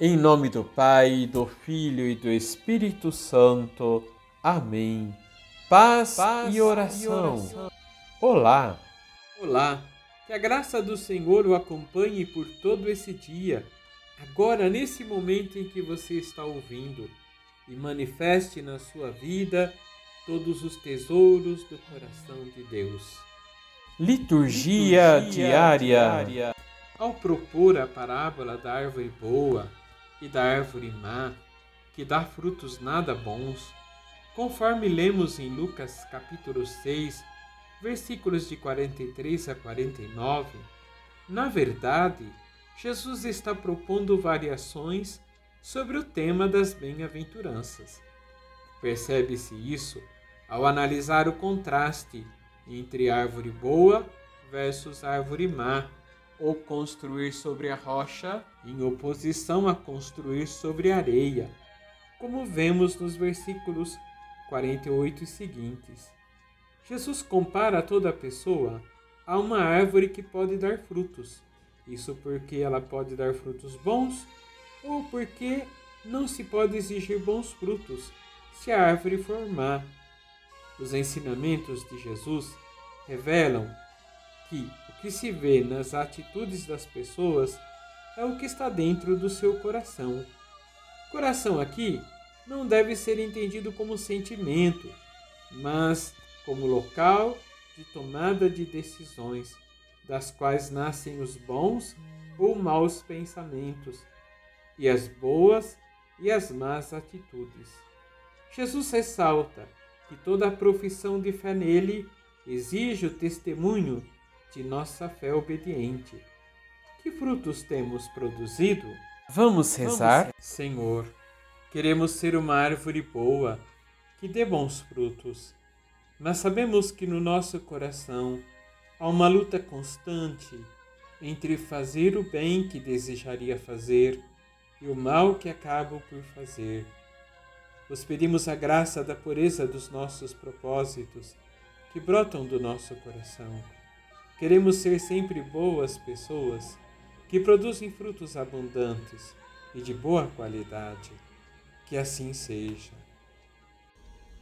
Em nome do Pai, do Filho e do Espírito Santo. Amém. Paz, Paz e, oração. e, oração. Olá. Olá. Que a graça do Senhor o acompanhe por todo esse dia, agora nesse momento em que você está ouvindo, e manifeste na sua vida todos os tesouros do coração de Deus. Liturgia, Liturgia diária. diária. Ao propor a parábola da árvore boa, e da árvore má, que dá frutos nada bons, conforme lemos em Lucas capítulo 6, versículos de 43 a 49, na verdade, Jesus está propondo variações sobre o tema das bem-aventuranças. Percebe-se isso ao analisar o contraste entre árvore boa versus árvore má ou construir sobre a rocha, em oposição a construir sobre a areia, como vemos nos versículos 48 e seguintes. Jesus compara toda pessoa a uma árvore que pode dar frutos. Isso porque ela pode dar frutos bons ou porque não se pode exigir bons frutos se a árvore for má. Os ensinamentos de Jesus revelam que o que se vê nas atitudes das pessoas é o que está dentro do seu coração. Coração aqui não deve ser entendido como sentimento, mas como local de tomada de decisões, das quais nascem os bons ou maus pensamentos, e as boas e as más atitudes. Jesus ressalta que toda profissão de fé nele exige o testemunho de nossa fé obediente. Que frutos temos produzido? Vamos rezar? Vamos, Senhor, queremos ser uma árvore boa, que dê bons frutos. Mas sabemos que no nosso coração há uma luta constante entre fazer o bem que desejaria fazer e o mal que acabo por fazer. Vos pedimos a graça da pureza dos nossos propósitos que brotam do nosso coração Queremos ser sempre boas pessoas que produzem frutos abundantes e de boa qualidade. Que assim seja.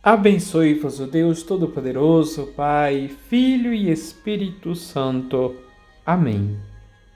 Abençoe-vos o Deus Todo-Poderoso, Pai, Filho e Espírito Santo. Amém.